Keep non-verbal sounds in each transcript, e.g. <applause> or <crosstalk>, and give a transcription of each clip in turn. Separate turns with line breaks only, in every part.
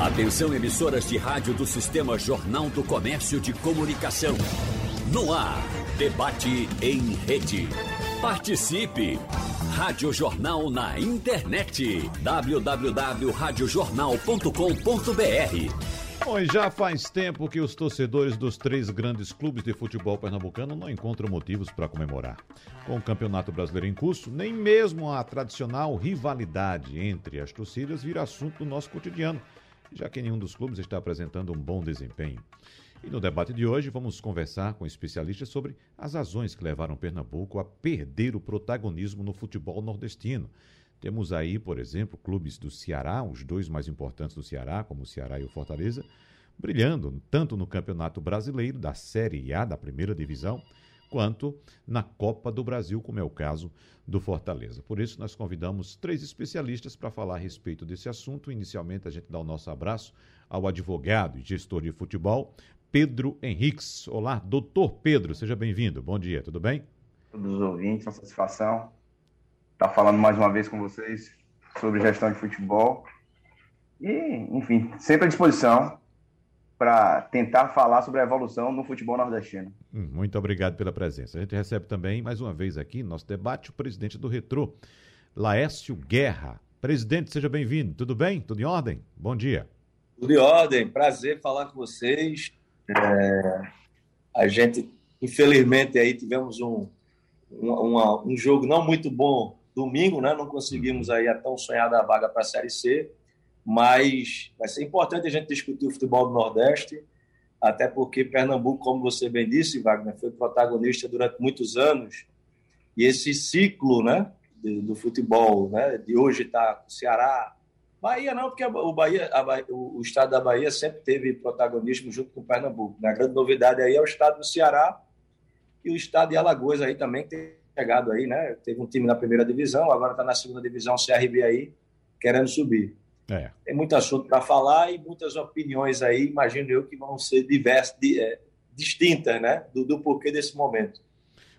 Atenção emissoras de rádio do Sistema Jornal do Comércio de Comunicação. No ar, debate em rede. Participe! Rádio Jornal na internet. www.radiojornal.com.br
Bom, já faz tempo que os torcedores dos três grandes clubes de futebol pernambucano não encontram motivos para comemorar. Com o Campeonato Brasileiro em curso, nem mesmo a tradicional rivalidade entre as torcidas vira assunto do nosso cotidiano já que nenhum dos clubes está apresentando um bom desempenho. E no debate de hoje vamos conversar com especialistas sobre as razões que levaram Pernambuco a perder o protagonismo no futebol nordestino. Temos aí, por exemplo, clubes do Ceará, os dois mais importantes do Ceará, como o Ceará e o Fortaleza, brilhando tanto no Campeonato Brasileiro da Série A da primeira divisão, quanto na Copa do Brasil, como é o caso do Fortaleza. Por isso, nós convidamos três especialistas para falar a respeito desse assunto. Inicialmente, a gente dá o nosso abraço ao advogado e gestor de futebol, Pedro Henriques. Olá, doutor Pedro, seja bem-vindo. Bom dia, tudo bem?
Todos os ouvintes, uma satisfação estar falando mais uma vez com vocês sobre gestão de futebol. E, enfim, sempre à disposição para tentar falar sobre a evolução no futebol nordestino.
Hum, muito obrigado pela presença. A gente recebe também, mais uma vez aqui, nosso debate, o presidente do Retro, Laércio Guerra. Presidente, seja bem-vindo. Tudo bem? Tudo em ordem? Bom dia.
Tudo em ordem. Prazer falar com vocês. É... A gente, infelizmente, aí tivemos um, um, um jogo não muito bom domingo, né? Não conseguimos aí a tão sonhada vaga para a Série C mas vai ser importante a gente discutir o futebol do Nordeste, até porque Pernambuco, como você bem disse, Wagner, foi protagonista durante muitos anos, e esse ciclo né, do, do futebol, né, de hoje está o Ceará, Bahia não, porque o, Bahia, Bahia, o estado da Bahia sempre teve protagonismo junto com o Pernambuco. Né? A grande novidade aí é o estado do Ceará e o estado de Alagoas aí também tem chegado aí, né? Teve um time na primeira divisão, agora está na segunda divisão, CRB aí, querendo subir. É. Tem muito assunto para falar e muitas opiniões aí, imagino eu, que vão ser diversas, é, distintas, né? Do, do porquê desse momento.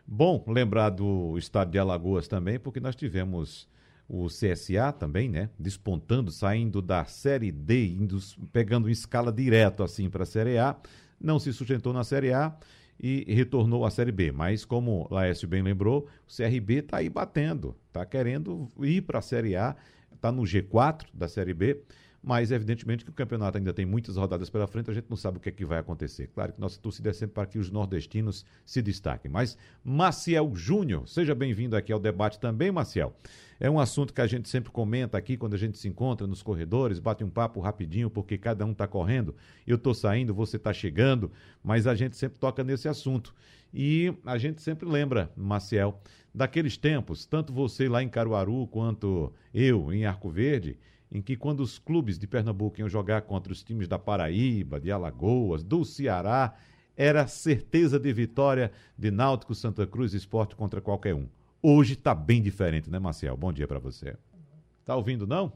Bom lembrar do estado de Alagoas também, porque nós tivemos o CSA também, né? Despontando, saindo da Série D, indo, pegando em escala direto assim para a Série A, não se sustentou na Série A e retornou à Série B. Mas, como o Laércio bem lembrou, o CRB está aí batendo, está querendo ir para a Série A está no G4 da Série B, mas evidentemente que o campeonato ainda tem muitas rodadas pela frente, a gente não sabe o que é que vai acontecer. Claro que nossa torcida é sempre para que os nordestinos se destaquem. Mas Maciel Júnior, seja bem-vindo aqui ao debate também, Maciel. É um assunto que a gente sempre comenta aqui quando a gente se encontra nos corredores, bate um papo rapidinho, porque cada um está correndo. Eu estou saindo, você está chegando, mas a gente sempre toca nesse assunto. E a gente sempre lembra, Maciel, daqueles tempos, tanto você lá em Caruaru quanto eu em Arco Verde, em que quando os clubes de Pernambuco iam jogar contra os times da Paraíba, de Alagoas, do Ceará, era certeza de vitória de Náutico, Santa Cruz Esporte contra qualquer um. Hoje está bem diferente, né, Marcel? Bom dia para você. Tá ouvindo, não?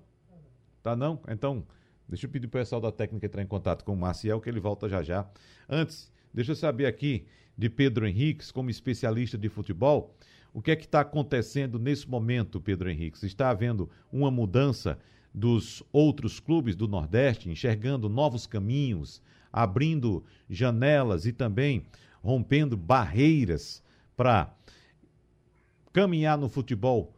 Tá não? Então, deixa eu pedir para o pessoal da técnica entrar em contato com o Marcial, que ele volta já já. Antes, deixa eu saber aqui de Pedro Henriques, como especialista de futebol, o que é que está acontecendo nesse momento, Pedro Henriques? Está havendo uma mudança dos outros clubes do Nordeste, enxergando novos caminhos, abrindo janelas e também rompendo barreiras para caminhar no futebol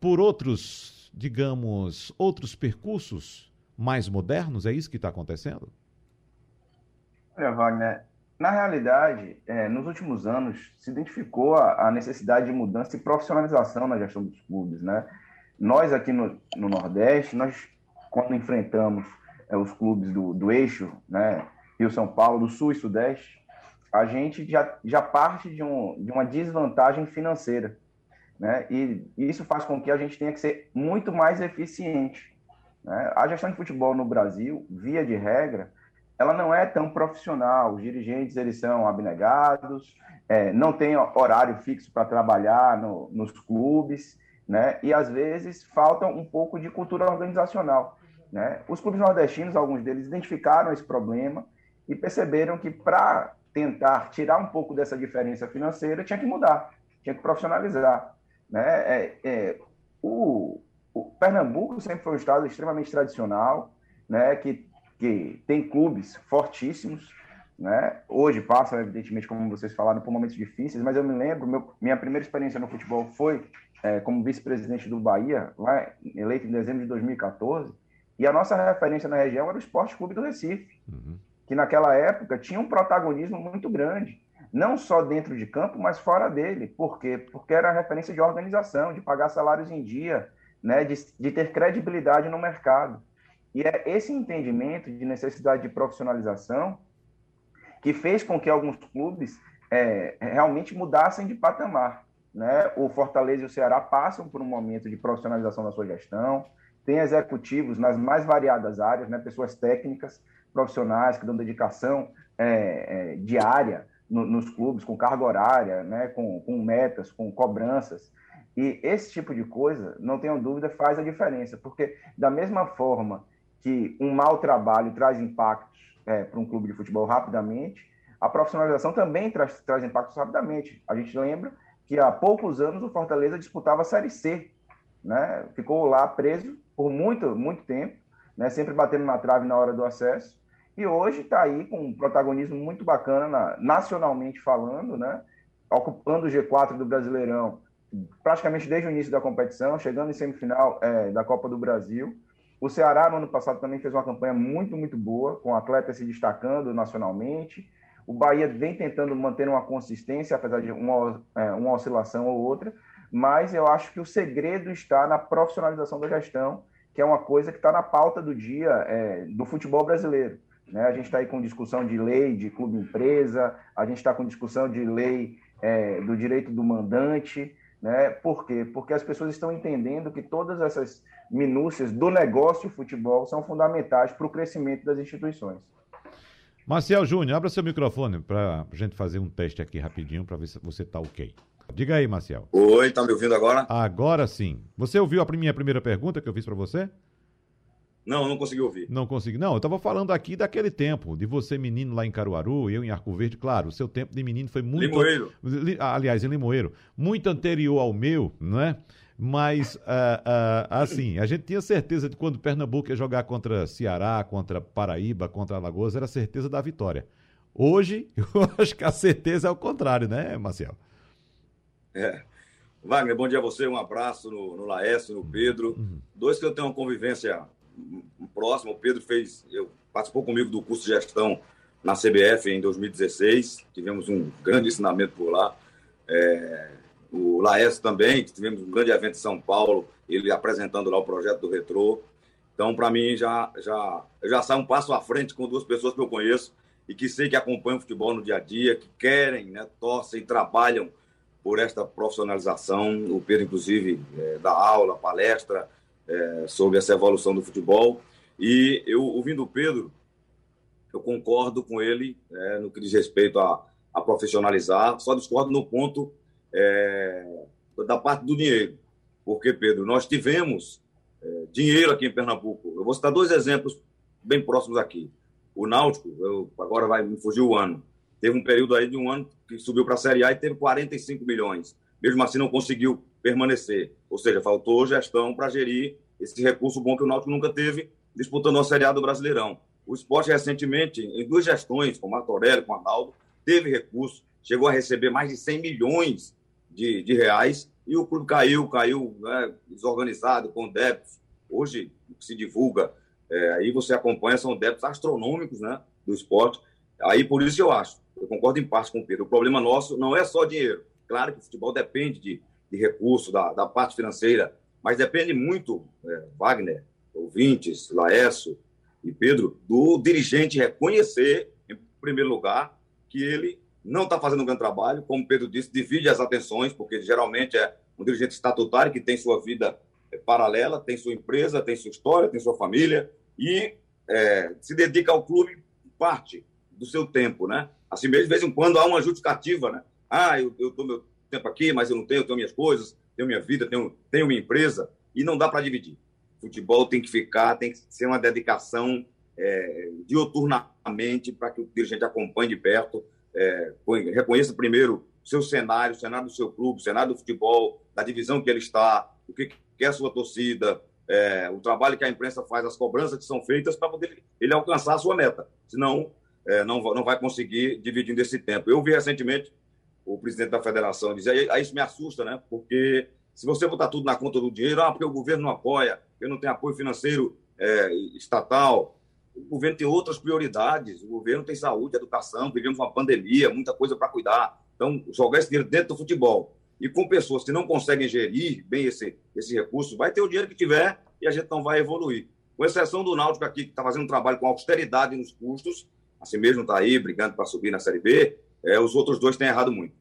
por outros, digamos, outros percursos mais modernos? É isso que está acontecendo?
Olha, Wagner, na realidade, é, nos últimos anos, se identificou a, a, necessidade de mudança e profissionalização na gestão dos clubes. Né? Nós, aqui no, no Nordeste, nós, quando enfrentamos é, os clubes do, do eixo, né, Rio-São Paulo, do Sul e Sudeste, a gente já, já parte de, um, de uma desvantagem financeira. Né? E isso faz com que a gente tenha que ser muito mais eficiente. Né? A gestão de futebol no Brasil, via de regra, ela não é tão profissional. Os dirigentes eles são abnegados, é, não tem horário fixo para trabalhar no, nos clubes, né? E às vezes falta um pouco de cultura organizacional, né? Os clubes nordestinos, alguns deles identificaram esse problema e perceberam que para tentar tirar um pouco dessa diferença financeira tinha que mudar, tinha que profissionalizar, né? É, é, o, o Pernambuco sempre foi um estado extremamente tradicional, né? Que que tem clubes fortíssimos, né? Hoje passam, evidentemente, como vocês falaram, por momentos difíceis, mas eu me lembro, meu, minha primeira experiência no futebol foi é, como vice-presidente do Bahia, lá, eleito em dezembro de 2014, e a nossa referência na região era o Esporte Clube do Recife, uhum. que naquela época tinha um protagonismo muito grande, não só dentro de campo, mas fora dele. Por quê? Porque era referência de organização, de pagar salários em dia, né, de, de ter credibilidade no mercado. E é esse entendimento de necessidade de profissionalização que fez com que alguns clubes é, realmente mudassem de patamar. Né? O Fortaleza e o Ceará passam por um momento de profissionalização da sua gestão, tem executivos nas mais variadas áreas, né? pessoas técnicas, profissionais que dão dedicação é, é, diária no, nos clubes, com carga horária, né? com, com metas, com cobranças. E esse tipo de coisa, não tenho dúvida, faz a diferença, porque da mesma forma que um mau trabalho traz impactos é, para um clube de futebol rapidamente, a profissionalização também traz, traz impactos rapidamente. A gente lembra que há poucos anos o Fortaleza disputava a Série C, né? ficou lá preso por muito, muito tempo, né? sempre batendo na trave na hora do acesso, e hoje está aí com um protagonismo muito bacana, na, nacionalmente falando, né? ocupando o G4 do Brasileirão praticamente desde o início da competição, chegando em semifinal é, da Copa do Brasil, o Ceará, no ano passado, também fez uma campanha muito, muito boa, com atletas se destacando nacionalmente. O Bahia vem tentando manter uma consistência, apesar de uma, é, uma oscilação ou outra, mas eu acho que o segredo está na profissionalização da gestão, que é uma coisa que está na pauta do dia é, do futebol brasileiro. Né? A gente está aí com discussão de lei de clube empresa, a gente está com discussão de lei é, do direito do mandante. Né? Por quê? Porque as pessoas estão entendendo que todas essas minúcias do negócio futebol são fundamentais para o crescimento das instituições.
Marcial Júnior, abra seu microfone para a gente fazer um teste aqui rapidinho para ver se você está ok. Diga aí, Marcial.
Oi, tá me ouvindo agora?
Agora sim. Você ouviu a minha primeira pergunta que eu fiz para você?
Não, não consegui ouvir.
Não consegui. Não, eu estava falando aqui daquele tempo, de você menino lá em Caruaru, eu em Arco Verde. Claro, o seu tempo de menino foi muito.
Limoeiro.
Aliás, em Limoeiro. Muito anterior ao meu, não é? Mas, uh, uh, assim, a gente tinha certeza de quando Pernambuco ia jogar contra Ceará, contra Paraíba, contra Alagoas, era certeza da vitória. Hoje, <laughs> eu acho que a certeza é o contrário, né, Marcel?
É. Wagner, bom dia a você, um abraço no, no Laércio, no Pedro. Uhum. Dois que eu tenho uma convivência próximo. O Pedro fez, eu, participou comigo do curso de gestão na CBF em 2016. Tivemos um grande ensinamento por lá. É, o Laércio também, tivemos um grande evento em São Paulo, ele apresentando lá o projeto do Retrô. Então, para mim, já, já, já sai um passo à frente com duas pessoas que eu conheço e que sei que acompanham o futebol no dia a dia, que querem, né, torcem, trabalham por esta profissionalização. O Pedro, inclusive, é, dá aula, palestra, é, sobre essa evolução do futebol. E eu, ouvindo o Pedro, eu concordo com ele é, no que diz respeito a, a, profissionalizar, só discordo no ponto é, da parte do dinheiro. Porque, Pedro, nós tivemos é, dinheiro aqui em Pernambuco. Eu vou citar dois exemplos bem próximos aqui. O Náutico, eu, agora vai me fugir o ano, teve um período aí de um ano que subiu para a Série A e teve 45 milhões. Mesmo assim, não conseguiu permanecer. Ou seja, faltou gestão para gerir esse recurso bom que o Náutico nunca teve disputando a Série A do Brasileirão. O esporte, recentemente, em duas gestões, com o Marco Aurélio, com o Arnaldo, teve recurso, chegou a receber mais de 100 milhões de, de reais e o clube caiu, caiu né, desorganizado, com débitos. Hoje, o que se divulga, é, aí você acompanha, são débitos astronômicos né, do esporte. Aí, por isso eu acho, eu concordo em parte com o Pedro, o problema nosso não é só dinheiro. Claro que o futebol depende de, de recursos, da, da parte financeira, mas depende muito, é, Wagner, ouvintes, Laércio e Pedro, do dirigente reconhecer, em primeiro lugar, que ele não está fazendo um grande trabalho, como Pedro disse, divide as atenções, porque geralmente é um dirigente estatutário que tem sua vida é, paralela, tem sua empresa, tem sua história, tem sua família e é, se dedica ao clube parte do seu tempo, né? Assim mesmo, de vez em quando há uma justificativa, né? Ah, eu, eu dou meu tempo aqui, mas eu não tenho, eu tenho minhas coisas, tenho minha vida, tenho, tenho minha empresa, e não dá para dividir. Futebol tem que ficar, tem que ser uma dedicação é, dioturnamente para que o dirigente acompanhe de perto, é, reconheça primeiro seu cenário, o cenário do seu clube, o cenário do futebol, da divisão que ele está, o que quer a sua torcida, é, o trabalho que a imprensa faz, as cobranças que são feitas para poder ele alcançar a sua meta. Senão, é, não, não vai conseguir dividindo esse tempo. Eu vi recentemente o presidente da federação dizer, aí isso me assusta, né? Porque se você botar tudo na conta do dinheiro, ah, porque o governo não apoia, porque não tem apoio financeiro é, estatal, o governo tem outras prioridades. O governo tem saúde, educação, vivemos uma pandemia, muita coisa para cuidar. Então, jogar esse dinheiro dentro do futebol e com pessoas que não conseguem gerir bem esse, esse recurso, vai ter o dinheiro que tiver e a gente não vai evoluir. Com exceção do Náutico aqui, que está fazendo um trabalho com austeridade nos custos, assim mesmo está aí brigando para subir na Série B, é, os outros dois têm errado muito.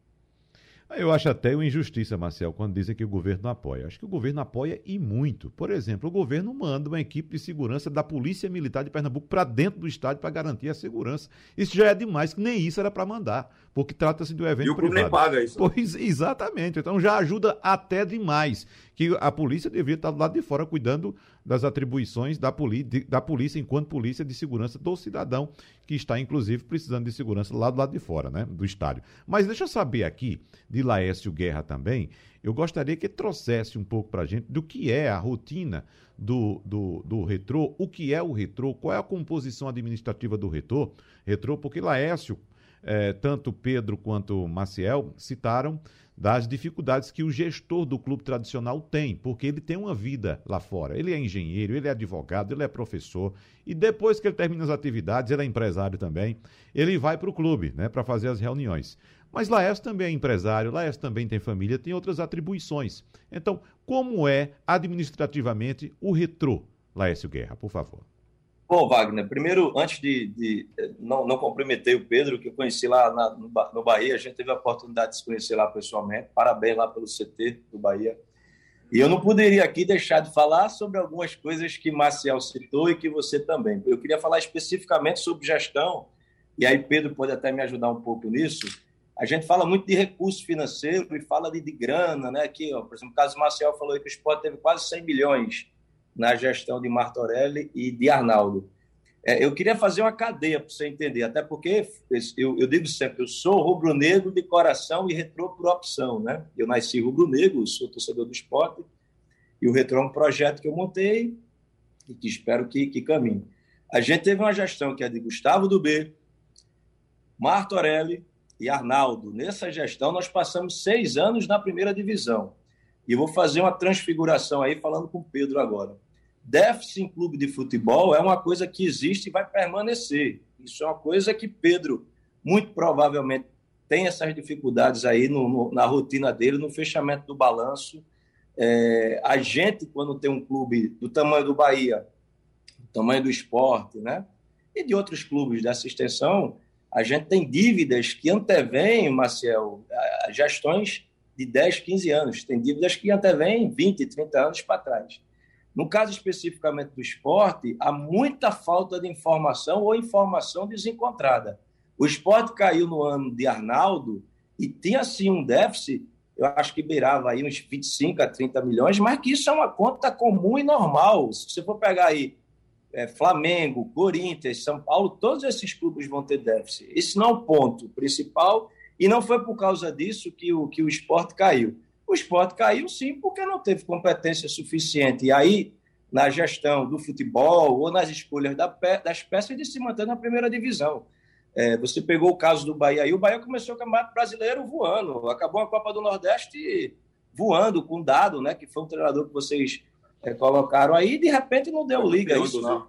Eu acho até uma injustiça, Marcel, quando dizem que o governo não apoia. Acho que o governo apoia e muito. Por exemplo, o governo manda uma equipe de segurança da Polícia Militar de Pernambuco para dentro do estádio para garantir a segurança. Isso já é demais, que nem isso era para mandar, porque trata-se de um evento e o privado. nem
paga isso.
Pois, exatamente. Então já ajuda até demais que a polícia devia estar do lado de fora cuidando das atribuições da, da polícia enquanto polícia de segurança do cidadão, que está, inclusive, precisando de segurança lá do lado de fora, né, do estádio. Mas deixa eu saber aqui, de Laércio Guerra também, eu gostaria que trouxesse um pouco para a gente do que é a rotina do, do, do retrô, o que é o retrô, qual é a composição administrativa do retrô, retrô porque Laércio, eh, tanto Pedro quanto Maciel citaram das dificuldades que o gestor do clube tradicional tem, porque ele tem uma vida lá fora. Ele é engenheiro, ele é advogado, ele é professor, e depois que ele termina as atividades, ele é empresário também, ele vai para o clube, né, para fazer as reuniões. Mas Laércio também é empresário, Laércio também tem família, tem outras atribuições. Então, como é administrativamente o retrô, Laércio Guerra, por favor?
Bom, Wagner, primeiro, antes de, de não, não cumprimentei o Pedro, que eu conheci lá na, no, Bahia, a gente teve a oportunidade de se conhecer lá pessoalmente. Parabéns lá pelo CT do Bahia. E eu não poderia aqui deixar de falar sobre algumas coisas que Marcial citou e que você também. Eu queria falar especificamente sobre gestão, e aí Pedro pode até me ajudar um pouco nisso. A gente fala muito de recurso financeiro e fala de, de grana, né? Aqui, ó, por exemplo, o caso Marcial falou que o Sport teve quase 100 milhões na gestão de Martorelli e de Arnaldo. É, eu queria fazer uma cadeia para você entender, até porque eu, eu digo sempre, eu sou rubro-negro de coração e retrô por opção, né? Eu nasci rubro-negro, sou torcedor do esporte, e o retrô é um projeto que eu montei e que espero que, que caminhe. A gente teve uma gestão que é de Gustavo do B, Martorelli e Arnaldo. Nessa gestão, nós passamos seis anos na primeira divisão. E vou fazer uma transfiguração aí, falando com o Pedro agora déficit em clube de futebol é uma coisa que existe e vai permanecer. Isso é uma coisa que Pedro, muito provavelmente, tem essas dificuldades aí no, no, na rotina dele, no fechamento do balanço. É, a gente, quando tem um clube do tamanho do Bahia, do tamanho do esporte, né? E de outros clubes dessa extensão, a gente tem dívidas que antevêm, Marcel, gestões de 10, 15 anos. Tem dívidas que antevêm 20, 30 anos para trás. No caso especificamente do esporte, há muita falta de informação ou informação desencontrada. O esporte caiu no ano de Arnaldo e tinha sim um déficit, eu acho que beirava aí uns 25 a 30 milhões, mas que isso é uma conta comum e normal. Se você for pegar aí é, Flamengo, Corinthians, São Paulo, todos esses clubes vão ter déficit. Esse não é o ponto principal e não foi por causa disso que o, que o esporte caiu. O esporte caiu sim porque não teve competência suficiente. E aí, na gestão do futebol ou nas escolhas das peças de se manter na primeira divisão. É, você pegou o caso do Bahia aí, o Bahia começou o Campeonato Brasileiro voando, acabou a Copa do Nordeste voando com dado, né? Que foi um treinador que vocês é, colocaram aí, e de repente não deu liga isso, não.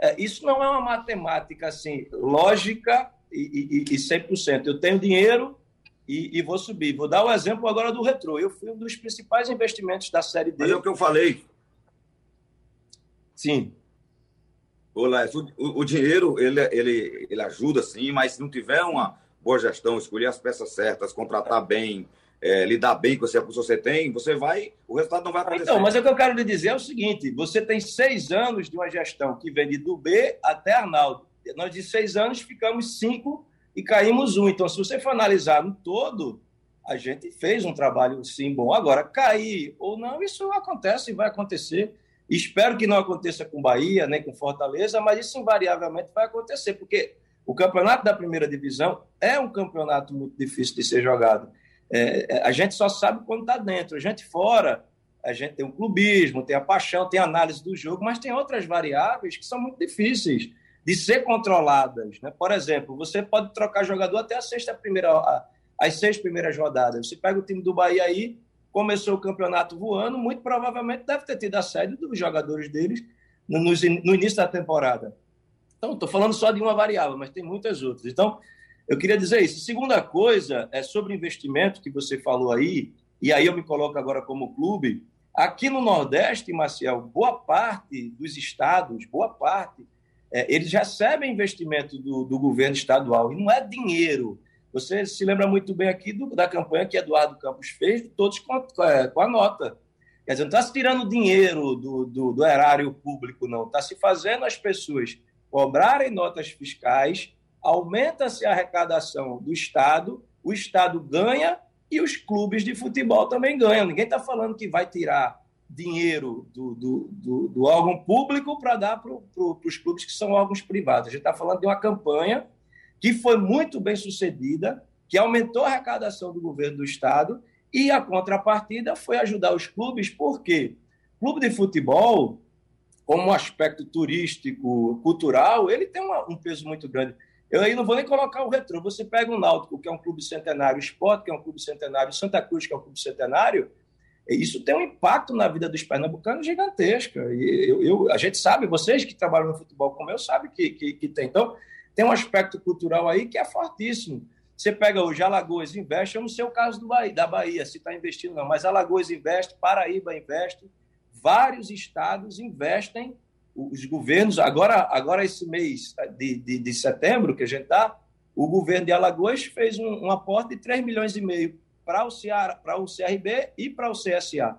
É, isso não é uma matemática assim, lógica e, e, e 100%. Eu tenho dinheiro, e, e, vou subir. Vou dar o exemplo agora do Retro. Eu fui um dos principais investimentos da Série D.
Mas é o que eu falei.
Sim.
Olá, o, o dinheiro ele, ele, ele ajuda sim, mas se não tiver uma boa gestão, escolher as peças certas, contratar bem, é, lidar bem com o recurso que você tem, você vai, o resultado não vai acontecer.
Então, mas o que eu quero lhe dizer é o seguinte: você tem seis anos de uma gestão que vem de do B até Arnaldo. Nós de seis anos ficamos cinco e caímos um. Então, se você for analisar no todo, a gente fez um trabalho sim bom. Agora, cair ou não, isso acontece e vai acontecer. Espero que não aconteça com Bahia, nem com Fortaleza, mas isso invariavelmente vai acontecer, porque o campeonato da primeira divisão é um campeonato muito difícil de ser jogado. É, é a gente só sabe quando está dentro. A gente fora, a gente tem o clubismo, tem a paixão, tem a análise do jogo, mas tem outras variáveis que são muito difíceis de ser controladas. Né? Por exemplo, você pode trocar jogador até a sexta primeira, as seis primeiras rodadas. Você pega o time do Bahia aí, começou o campeonato voando, muito provavelmente deve ter tido a sede dos jogadores deles no, no, início da temporada. Então, estou falando só de uma variável, mas tem muitas outras. Então, eu queria dizer isso. Segunda coisa é sobre investimento que você falou aí, e aí eu me coloco agora como clube. Aqui no Nordeste, Marcel, boa parte dos estados, boa parte, é, eles recebem investimento do, do, governo estadual, e não é dinheiro. Você se lembra muito bem aqui do, da campanha que Eduardo Campos fez, todos com, a, com a nota. Quer dizer, não está se tirando dinheiro do, do, do erário público, não. Está se fazendo as pessoas cobrarem notas fiscais, aumenta-se a arrecadação do Estado, o Estado ganha e os clubes de futebol também ganham. Ninguém está falando que vai tirar dinheiro do, do, do, do órgão público para dar para pro, os clubes que são órgãos privados. A gente está falando de uma campanha que foi muito bem sucedida, que aumentou a arrecadação do governo do Estado e a contrapartida foi ajudar os clubes, porque clube de futebol, como aspecto turístico, cultural, ele tem uma, um peso muito grande. Eu aí não vou nem colocar o retrô. Você pega o Náutico, que é um clube centenário, o Sport, que é um clube centenário, Santa Cruz, que é um clube centenário, isso tem um impacto na vida dos pernambucanos gigantesco. E eu, eu, a gente sabe, vocês que trabalham no futebol como eu, sabem que, que, que tem. Então, tem um aspecto cultural aí que é fortíssimo. Você pega hoje Alagoas Investe, eu não sei o caso do Bahia, da Bahia, se está investindo não, mas Alagoas Investe, Paraíba Investe, vários estados investem os governos, agora, agora esse mês de, de, de setembro que a gente está, o governo de Alagoas fez um, um aporte de 3 milhões e meio para o, para o CRB e para o CSA.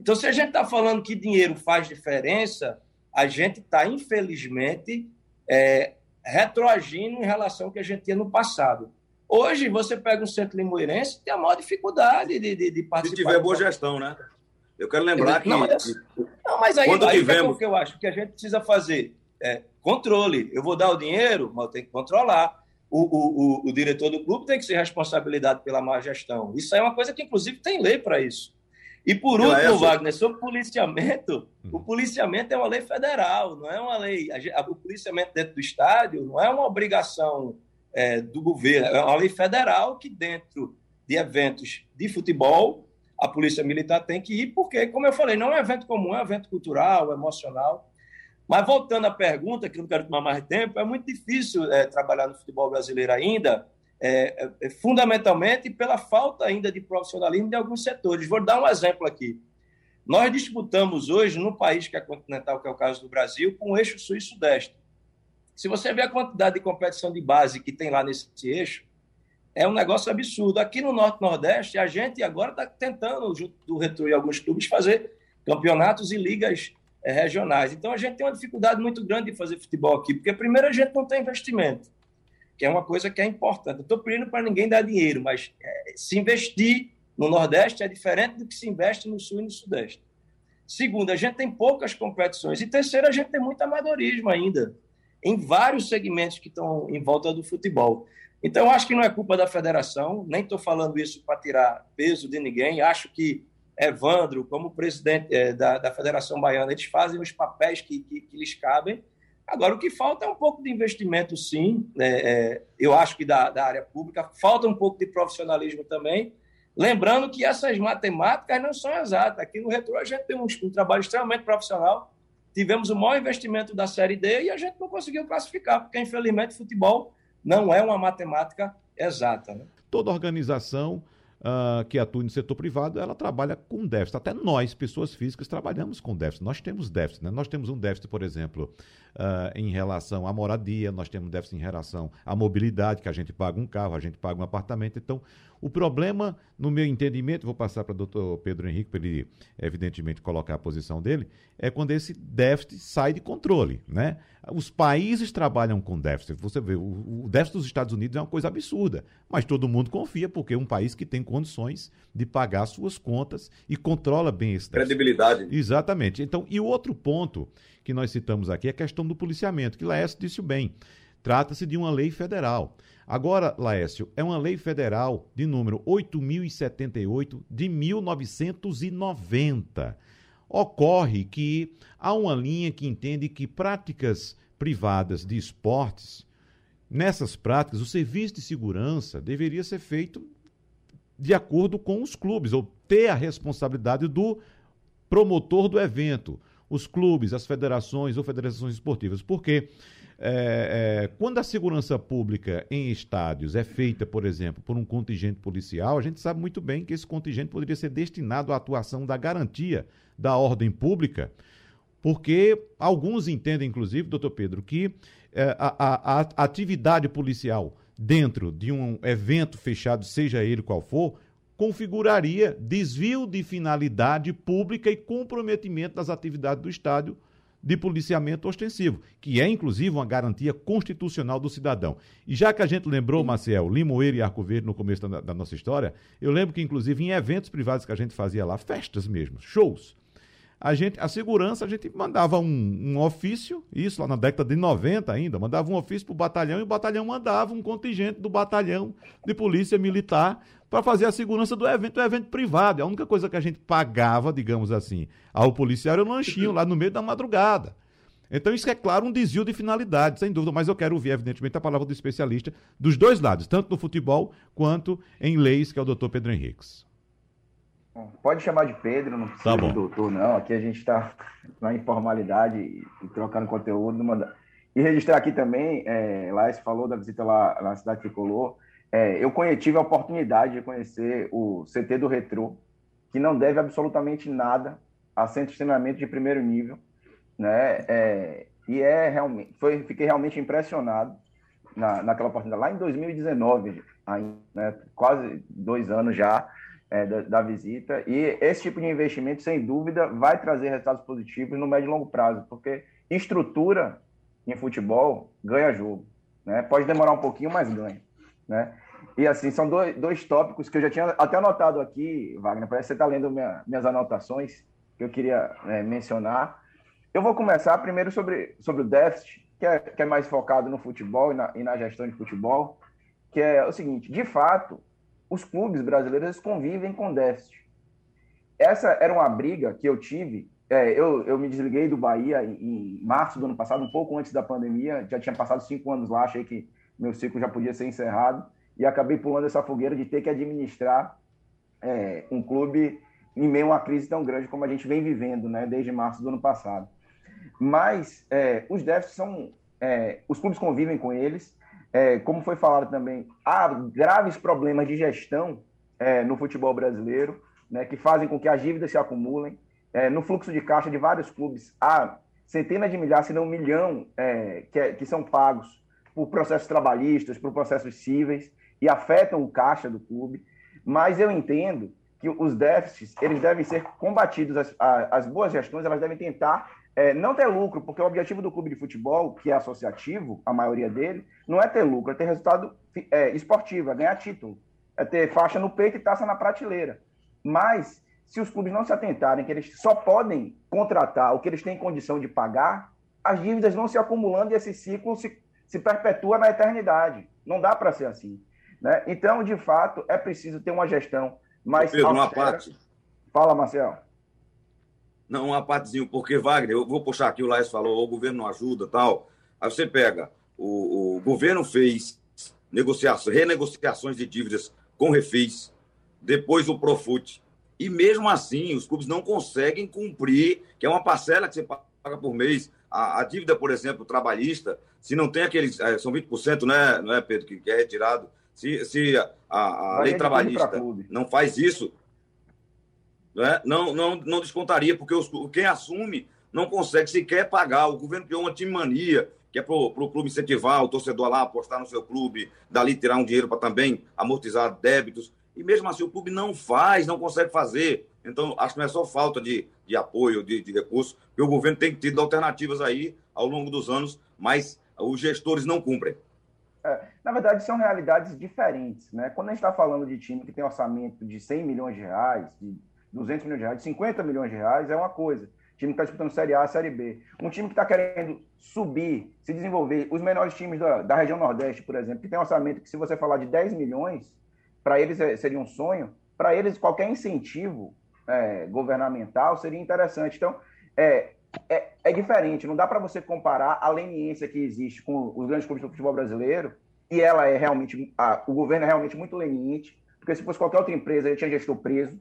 Então, se a gente está falando que dinheiro faz diferença, a gente está, infelizmente, é, retroagindo em relação ao que a gente tinha no passado. Hoje, você pega um centro limoeirense tem a maior dificuldade de, de, de participar.
Se tiver boa gestão, né? Eu quero lembrar que.
Não, mas, não, mas aí, quando aí tivemos... é que eu acho que a gente precisa fazer é, controle. Eu vou dar o dinheiro, mas eu tenho que controlar. O, o, o, diretor do clube tem que ser responsabilidade pela má gestão. Isso é uma coisa que, inclusive, tem lei para isso. E por último, é Wagner, sobre policiamento, hum. o policiamento é uma lei federal, não é uma lei. o policiamento dentro do estádio não é uma obrigação é, do governo, é uma lei federal que, dentro de eventos de futebol, a Polícia Militar tem que ir, porque, como eu falei, não é um evento comum, é um evento cultural, emocional. Mas voltando à pergunta, que não quero tomar mais tempo, é muito difícil é, trabalhar no futebol brasileiro ainda, é, é, fundamentalmente pela falta ainda de profissionalismo de alguns setores. Vou dar um exemplo aqui. Nós disputamos hoje, no país que é continental, que é o caso do Brasil, com o eixo sul e sudeste. Se você ver a quantidade de competição de base que tem lá nesse eixo, é um negócio absurdo. Aqui no Norte Nordeste, a gente agora está tentando, junto do Retro e alguns clubes, fazer campeonatos e ligas regionais. Então, a gente tem uma dificuldade muito grande de fazer futebol aqui, porque, primeiro, a gente não tem investimento, que é uma coisa que é importante. estou pedindo para ninguém dar dinheiro, mas é, se investir no Nordeste é diferente do que se investe no Sul e no Sudeste. Segundo, a gente tem poucas competições. E terceiro, a gente tem muito amadorismo ainda, em vários segmentos que estão em volta do futebol. Então, acho que não é culpa da federação, nem estou falando isso para tirar peso de ninguém. Acho que Evandro, como presidente é, da, da Federação Baiana, eles fazem os papéis que, que, que, lhes cabem. Agora, o que falta é um pouco de investimento, sim. É, eu acho que da, da área pública, falta um pouco de profissionalismo também. Lembrando que essas matemáticas não são exatas. Aqui no Retro a gente tem um, um trabalho extremamente profissional. Tivemos o maior investimento da Série D e a gente não conseguiu classificar, porque, infelizmente, futebol não é uma matemática exata. Né?
Toda organização uh, que atua no setor privado, ela trabalha com déficit. Até nós, pessoas físicas, trabalhamos com déficit. Nós temos déficit. Né? Nós temos um déficit, por exemplo, uh, em relação à moradia, nós temos déficit em relação à mobilidade, que a gente paga um carro, a gente paga um apartamento. Então, o problema, no meu entendimento, vou passar para o doutor Pedro Henrique, para ele, evidentemente, colocar a posição dele, é quando esse déficit sai de controle. Né? Os países trabalham com déficit. Você vê, o, o déficit dos Estados Unidos é uma coisa absurda, mas todo mundo confia, porque é um país que tem condições de pagar suas contas e controla bem esse déficit.
Credibilidade.
Exatamente. Então, e o outro ponto que nós citamos aqui é a questão do policiamento, que Laércio disse bem Trata-se de uma lei federal. Agora, Laércio, é uma lei federal de número 8078 de 1990. Ocorre que há uma linha que entende que práticas privadas de esportes, nessas práticas, o serviço de segurança deveria ser feito de acordo com os clubes, ou ter a responsabilidade do promotor do evento, os clubes, as federações ou federações esportivas. Porque é, é, quando a segurança pública em estádios é feita, por exemplo, por um contingente policial, a gente sabe muito bem que esse contingente poderia ser destinado à atuação da garantia da ordem pública, porque alguns entendem, inclusive, doutor Pedro, que é, a, a, a atividade policial dentro de um evento fechado, seja ele qual for, configuraria desvio de finalidade pública e comprometimento das atividades do estádio de policiamento ostensivo, que é inclusive uma garantia constitucional do cidadão. E já que a gente lembrou, Maciel, Limoeiro e Arco Verde no começo da, da nossa história, eu lembro que inclusive em eventos privados que a gente fazia lá, festas mesmo, shows, a gente, a segurança, a gente mandava um, um, ofício, isso lá na década de 90 ainda, mandava um ofício para o batalhão e o batalhão mandava um contingente do batalhão de polícia militar para fazer a segurança do evento, um evento privado. A única coisa que a gente pagava, digamos assim, ao policial era um lanchinho lá no meio da madrugada. Então, isso é claro um desvio de finalidade, sem dúvida, mas eu quero ouvir, evidentemente, a palavra do especialista dos dois lados, tanto no futebol quanto em leis, que é o doutor Pedro Henriques.
Pode chamar de Pedro, não precisa tá de doutor, não. Aqui a gente está na informalidade e, trocando conteúdo. E registrar aqui também, é, lá se falou da visita lá, na cidade tricolor. É, eu tive a oportunidade de conhecer o CT do Retro, que não deve absolutamente nada a centro de treinamento de primeiro nível, né? É, e é realmente, foi, fiquei realmente impressionado na, naquela oportunidade lá em 2019, ainda, né? quase dois anos já é, da, da, visita. E esse tipo de investimento, sem dúvida, vai trazer resultados positivos no médio e longo prazo, porque estrutura em futebol ganha jogo. Né? Pode demorar um pouquinho, mas ganha. Né? E assim, são dois, dois tópicos que eu já tinha até anotado aqui, Wagner. Parece que você está lendo minha, minhas anotações que eu queria é, mencionar. Eu vou começar primeiro sobre, sobre o déficit, que é, que é mais focado no futebol e na, e na gestão de futebol, que é o seguinte: de fato, os clubes brasileiros convivem com déficit. Essa era uma briga que eu tive. É, eu, eu me desliguei do Bahia em, em, março do ano passado, um pouco antes da pandemia. Já tinha passado cinco anos lá, achei que meu ciclo já podia ser encerrado. E acabei pulando essa fogueira de ter que administrar é, um clube em meio a uma crise tão grande como a gente vem vivendo né, desde março do ano passado. Mas é, os déficits são. É, os clubes convivem com eles é, como foi falado também, há graves problemas de gestão é, no futebol brasileiro, né, que fazem com que as dívidas se acumulem. É, no fluxo de caixa de vários clubes, há centenas de milhares, se não um milhão, que, que, são pagos por processos trabalhistas, por processos cíveis, e afetam o caixa do clube. Mas eu entendo que os déficits eles devem ser combatidos, as, as boas gestões elas devem tentar é, não ter lucro, porque o objetivo do clube de futebol, que é associativo, a maioria dele, não é ter lucro, é ter resultado é, esportivo, é ganhar título, é ter faixa no peito e taça na prateleira. Mas, se os clubes não se atentarem que eles só podem contratar o que eles têm condição de pagar, as dívidas vão se acumulando e esse ciclo se, se perpetua na eternidade. Não dá para ser assim. Né? Então, de fato, é preciso ter uma gestão mais.
Pedro, uma parte.
Fala, Marcel.
Não, uma partezinha, porque, Wagner, eu vou puxar aqui, o Laes falou, o governo não ajuda tal. Aí você pega, o, o governo fez negociações, renegociações de dívidas com refis, depois o Profut. E mesmo assim, os clubes não conseguem cumprir, que é uma parcela que você paga por mês. A, a dívida, por exemplo, trabalhista, se não tem aqueles. É, são 20%, né, não é, Pedro, que, é retirado. Se, se a, a lei trabalhista não faz isso, né? não, não, não descontaria, porque os, quem assume não consegue sequer pagar. O governo criou uma time mania, que é para o clube incentivar o torcedor lá apostar no seu clube, dali tirar um dinheiro para também amortizar débitos. E mesmo assim o clube não faz, não consegue fazer. Então, acho que não é só falta de, de apoio, de, de recursos, porque o governo tem tido alternativas aí ao longo dos anos, mas os gestores não cumprem.
É, na verdade, são realidades diferentes. Né? Quando a gente está falando de time que tem orçamento de 100 milhões de reais, de 200 milhões de reais, 50 milhões de reais é uma coisa. time que está disputando Série A, Série B. Um time que está querendo subir, se desenvolver. Os menores times da, da, região Nordeste, por exemplo, que tem orçamento que, se você falar de 10 milhões, para eles é, seria um sonho. Para eles, qualquer incentivo é, governamental seria interessante. Então, é, é, é diferente. Não dá para você comparar a leniência que existe com os grandes clubes do futebol brasileiro, e ela é realmente. A, o governo é realmente muito leniente, porque se fosse qualquer outra empresa, ele tinha gestor preso,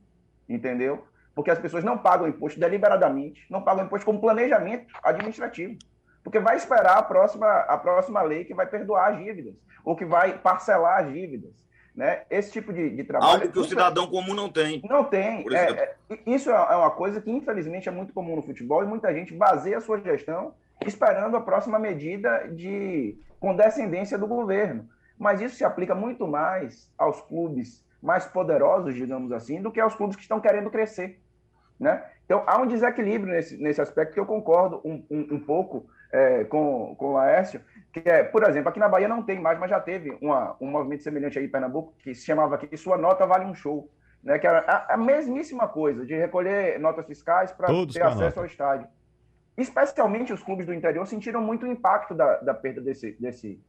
entendeu? Porque as pessoas não pagam imposto deliberadamente, não pagam imposto como planejamento administrativo. Porque vai esperar a próxima, a próxima lei que vai perdoar as dívidas, ou que vai parcelar as dívidas. Né? Esse tipo de, de trabalho.
Algo que o cidadão comum não tem.
Não tem. É, é, isso é, é uma coisa que, infelizmente, é muito comum no futebol e muita gente baseia a sua gestão esperando a próxima medida de condescendência do governo. Mas isso se aplica muito mais aos clubes mais poderosos, digamos assim, do que aos clubes que estão querendo crescer. Né? Então, há um desequilíbrio nesse, nesse aspecto que eu concordo um, um, um pouco é, com, com o Laércio, que é, por exemplo, aqui na Bahia não tem mais, mas já teve uma, um movimento semelhante aí em Pernambuco, que se chamava aqui Sua Nota Vale um Show, né? que era a, a mesmíssima coisa, de recolher notas fiscais para ter acesso ao estádio. Especialmente os clubes do interior sentiram muito o impacto da, da perda desse, desse,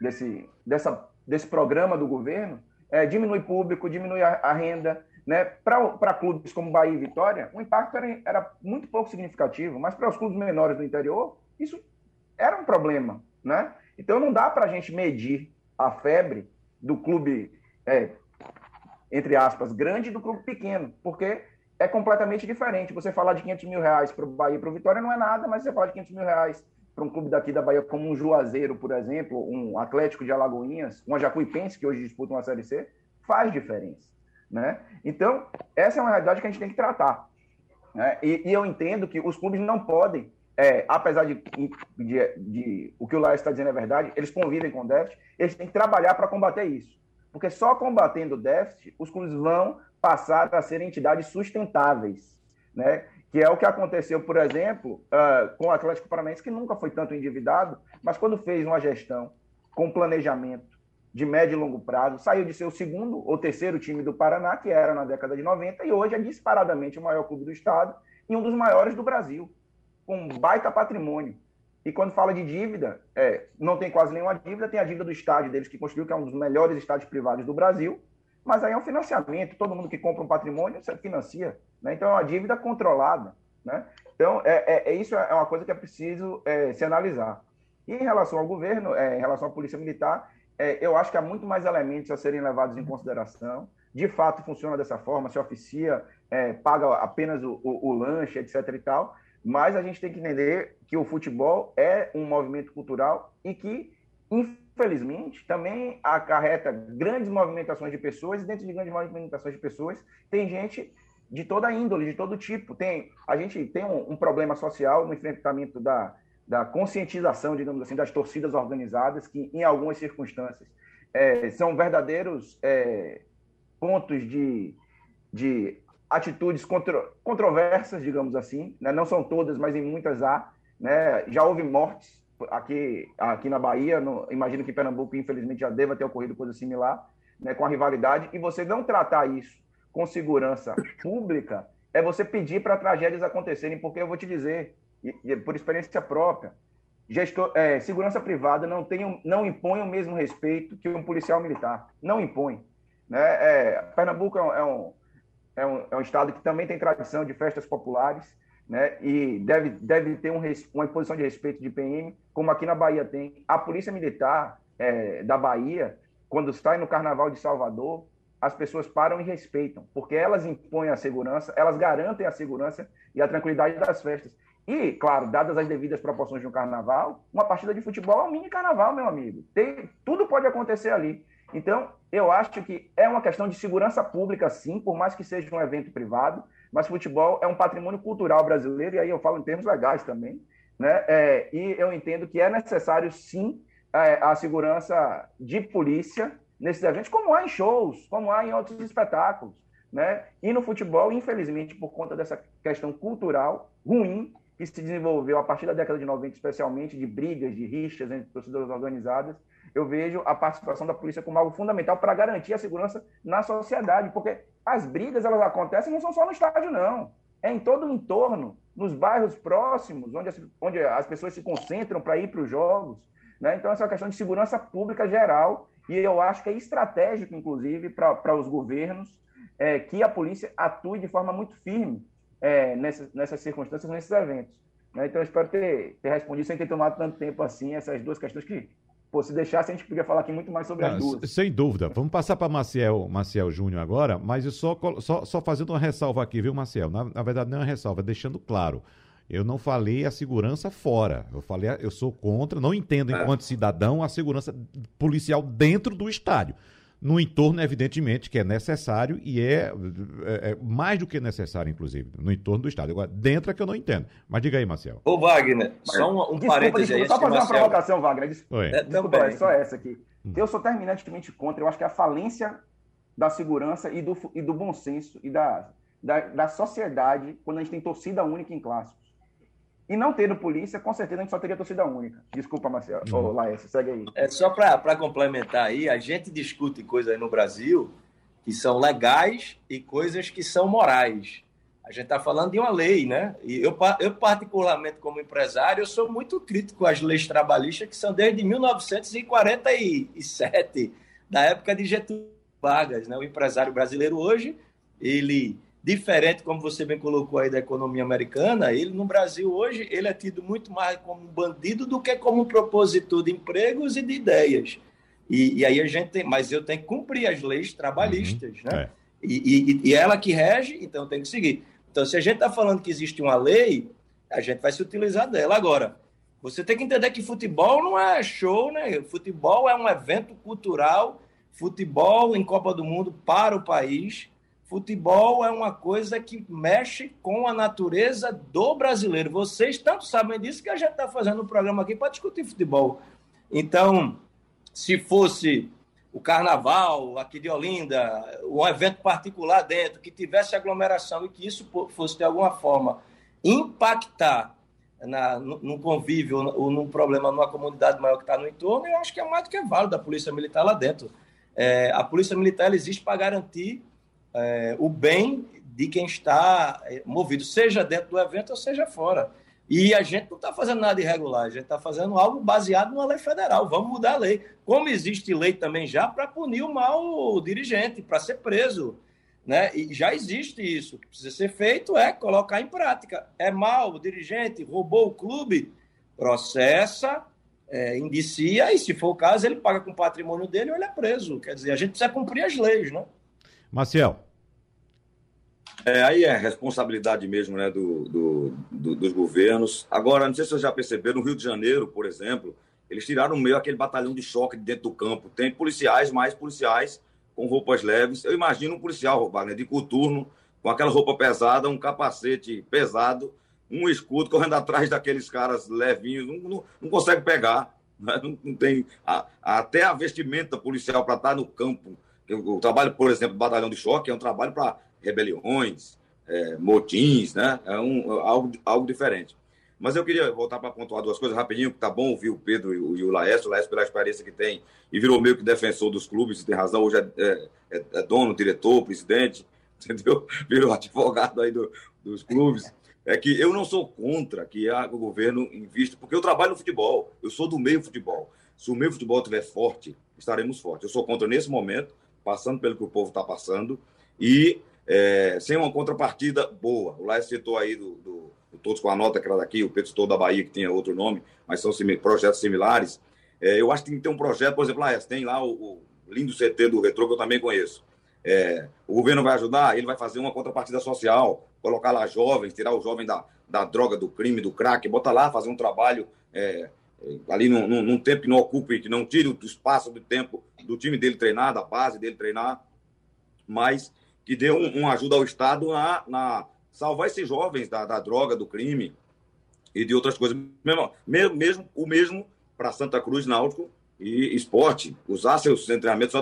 desse, dessa, desse programa do governo, é, diminui público, diminui a, a renda, né? Para clubes como Bahia e Vitória, o impacto era, era muito pouco significativo, mas para os clubes menores do interior, isso era um problema. Né? Então não dá para a gente medir a febre do clube, é, entre aspas, grande do clube pequeno, porque é completamente diferente. Você falar de 500 mil reais para o Bahia para o Vitória não é nada, mas você falar de 500 mil reais para um clube daqui da Bahia, como um Juazeiro, por exemplo, um Atlético de Alagoinhas, uma Jacuipense, que hoje disputa uma Série C, faz diferença. Né? Então, essa é uma realidade que a gente tem que tratar. Né? E, e eu entendo que os clubes não podem, é, apesar de, de, de, o que o Laércio está dizendo é verdade, eles convivem com déficit, eles têm que trabalhar para combater isso. Porque só combatendo o déficit, os clubes vão passar a ser entidades sustentáveis. Né? Que é o que aconteceu, por exemplo, uh, com o Atlético Paranaense, que nunca foi tanto endividado, mas quando fez uma gestão com planejamento, de médio e longo prazo, saiu de ser o segundo ou terceiro time do Paraná, que era na década de 90, e hoje é disparadamente o maior clube do estado e um dos maiores do Brasil, com um baita patrimônio. E quando fala de dívida, é, não tem quase nenhuma dívida, tem a dívida do estádio deles que construiu, que é um dos melhores estádios privados do Brasil, mas aí é um financiamento, todo mundo que compra um patrimônio você financia, né? então é uma dívida controlada. Né? Então, é, é, é isso é uma coisa que é preciso é, se analisar. E em relação ao governo, é, em relação à Polícia Militar, é, eu acho que há muito mais elementos a serem levados em consideração. De fato, funciona dessa forma, se oficia, é, paga apenas o, o, o, lanche, etc. e tal, mas a gente tem que entender que o futebol é um movimento cultural e que, infelizmente, também acarreta grandes movimentações de pessoas, e dentro de grandes movimentações de pessoas, tem gente de toda índole, de todo tipo. Tem, a gente tem um, um problema social no enfrentamento da, da conscientização, digamos assim, das torcidas organizadas, que em algumas circunstâncias é, são verdadeiros é, pontos de, de atitudes contro, controversas, digamos assim, né? não são todas, mas em muitas há. Né? Já houve mortes aqui, aqui na Bahia, no, imagino que em Pernambuco, infelizmente, já deva ter ocorrido coisa similar, né? com a rivalidade, e você não tratar isso com segurança pública é você pedir para tragédias acontecerem, porque eu vou te dizer, e, por experiência própria, gestor, é, segurança privada não, tem, não impõe o mesmo respeito que um policial militar. Não impõe. Né? É, Pernambuco é um, é, um, é, um, é um estado que também tem tradição de festas populares, né? e deve, deve ter um, uma imposição de respeito de PM, como aqui na Bahia tem. A Polícia Militar é, da Bahia, quando sai no Carnaval de Salvador, as pessoas param e respeitam, porque elas impõem a segurança, elas garantem a segurança e a tranquilidade das festas. E, claro, dadas as devidas proporções de um carnaval, uma partida de futebol é um mini carnaval, meu amigo. Tem, tudo pode acontecer ali. Então, eu acho que é uma questão de segurança pública, sim, por mais que seja um evento privado, mas futebol é um patrimônio cultural brasileiro, e aí eu falo em termos legais também, né? É, e eu entendo que é necessário, sim, é, a segurança de polícia nesses eventos, como há em shows, como há em outros espetáculos. Né? E no futebol, infelizmente, por conta dessa questão cultural ruim, que se desenvolveu a partir da década de 90, especialmente de brigas, de rixas entre torcedoras organizadas, eu vejo a participação da polícia como algo fundamental para garantir a segurança na sociedade, porque as brigas elas acontecem não são só no estádio, não. É em todo o entorno nos bairros próximos, onde as, onde as pessoas se concentram para ir para os jogos. Né? Então, essa é uma questão de segurança pública geral, e eu acho que é estratégico, inclusive, para os governos, é, que a polícia atue de forma muito firme é, nessas, nessas circunstâncias, nesses eventos. Né? Então, eu espero ter, ter respondido sem ter tomado tanto tempo assim essas duas questões que Pô, se deixasse, a gente podia falar aqui muito mais sobre as duas.
Sem dúvida. Vamos passar para Maciel, Maciel Júnior agora, mas eu só, só, só fazendo uma ressalva aqui, viu, Maciel? Na, na verdade, não é uma ressalva, deixando claro. Eu não falei a segurança fora. Eu falei, eu sou contra, não entendo é. enquanto cidadão a segurança policial dentro do estádio. No entorno, evidentemente, que é necessário e é, é, é, mais do que necessário, inclusive, no entorno do estádio. Agora, dentro é que eu não entendo. Mas diga aí, Marcel.
Ô, Wagner, só um, um
desculpa,
parênteses
desculpa,
aí.
Só fazer uma provocação, Wagner.
Desculpa,
é, desculpa é só essa aqui. Hum. Eu sou terminantemente contra. Eu acho que a falência da segurança e do, e do bom senso e da, da, da sociedade quando a gente tem torcida única em clássicos. E não tendo polícia, com certeza a gente só teria torcida única. Desculpa, Marcelo. Uhum. Ô, Laércio, segue aí.
É só para complementar aí, a gente discute coisas aí no Brasil que são legais e coisas que são morais. A gente está falando de uma lei, né? E eu, eu, particularmente, como empresário, eu sou muito crítico às leis trabalhistas que são desde 1947, da época de Getúlio Vargas. Né? O empresário brasileiro hoje, ele diferente, como você bem colocou aí, da economia americana, ele no Brasil hoje ele é tido muito mais como um bandido do que como um propositor de empregos e de ideias. E, e aí a gente tem, mas eu tenho que cumprir as leis trabalhistas, uhum, né? É. E, e, e, ela que rege, então tem que seguir. Então, se a gente está falando que existe uma lei, a gente vai se utilizar dela. Agora, você tem que entender que futebol não é show, né? Futebol é um evento cultural, futebol em Copa do Mundo para o país Futebol é uma coisa que mexe com a natureza do brasileiro. Vocês tanto sabem disso que a gente está fazendo um programa aqui para discutir futebol. Então, se fosse o carnaval aqui de Olinda, um evento particular dentro, que tivesse aglomeração e que isso fosse de alguma forma impactar na, no, no convívio ou num problema numa comunidade maior que está no entorno, eu acho que é mais do que válido a Polícia Militar lá dentro. É, a Polícia Militar existe para garantir é, o bem de quem está é, movido, seja dentro do evento ou seja fora. E a gente não está fazendo nada irregular, a gente está fazendo algo baseado numa lei federal. Vamos mudar a lei. Como existe lei também já para punir o mal dirigente, para ser preso. Né? E já existe isso. O que precisa ser feito é colocar em prática. É mal, o dirigente roubou o clube, processa, é, indicia, e se for o caso, ele paga com o patrimônio dele ou ele é preso. Quer dizer, a gente precisa cumprir as leis, né?
Maciel.
É, aí é responsabilidade mesmo né, do, do, do, dos governos. Agora, não sei se vocês já perceberam, no Rio de Janeiro, por exemplo, eles tiraram meio aquele batalhão de choque de dentro do campo. Tem policiais, mais policiais com roupas leves. Eu imagino um policial, Wagner, de coturno, com aquela roupa pesada, um capacete pesado, um escudo correndo atrás daqueles caras levinhos, não, não, não consegue pegar. Né? Não, não, tem a, até a vestimenta policial para estar no campo o trabalho, por exemplo, batalhão de choque é um trabalho para rebeliões, é, motins, né? É um, algo, algo diferente. Mas eu queria voltar para pontuar duas coisas rapidinho, que tá bom ouvir o Pedro e o, e o Laércio, o Laércio pela experiência que tem e virou meio que defensor dos clubes, tem razão, hoje é, é, é, é dono, diretor, presidente, <laughs> entendeu? Virou advogado aí do, dos clubes. É que eu não sou contra que o governo invista, porque eu trabalho no futebol, eu sou do meio futebol. Se o meio futebol estiver forte, estaremos fortes. Eu sou contra nesse momento, passando pelo que o povo está passando, e é, sem uma contrapartida boa. O Laércio citou aí do, do, do, Todos com a Nota, que era daqui, o Pedro citou da Bahia, que tinha outro nome, mas são projetos similares. É, eu acho que tem que ter um projeto, por exemplo, Laércio, tem lá o, o lindo CT do Retro, que eu também conheço. É, o governo vai ajudar, ele vai fazer uma contrapartida social, colocar lá jovens, tirar o jovem da, da droga, do crime, do crack, botar lá, fazer um trabalho é, ali num, num, num, tempo que não ocupe, que não tire o espaço do tempo do time dele treinar, da base dele treinar, mas que dê um, uma ajuda ao Estado na, na salvar esses jovens da, da, droga, do crime e de outras coisas. Mesmo, mesmo o mesmo para Santa Cruz, Náutico e esporte. Usar seus treinamentos,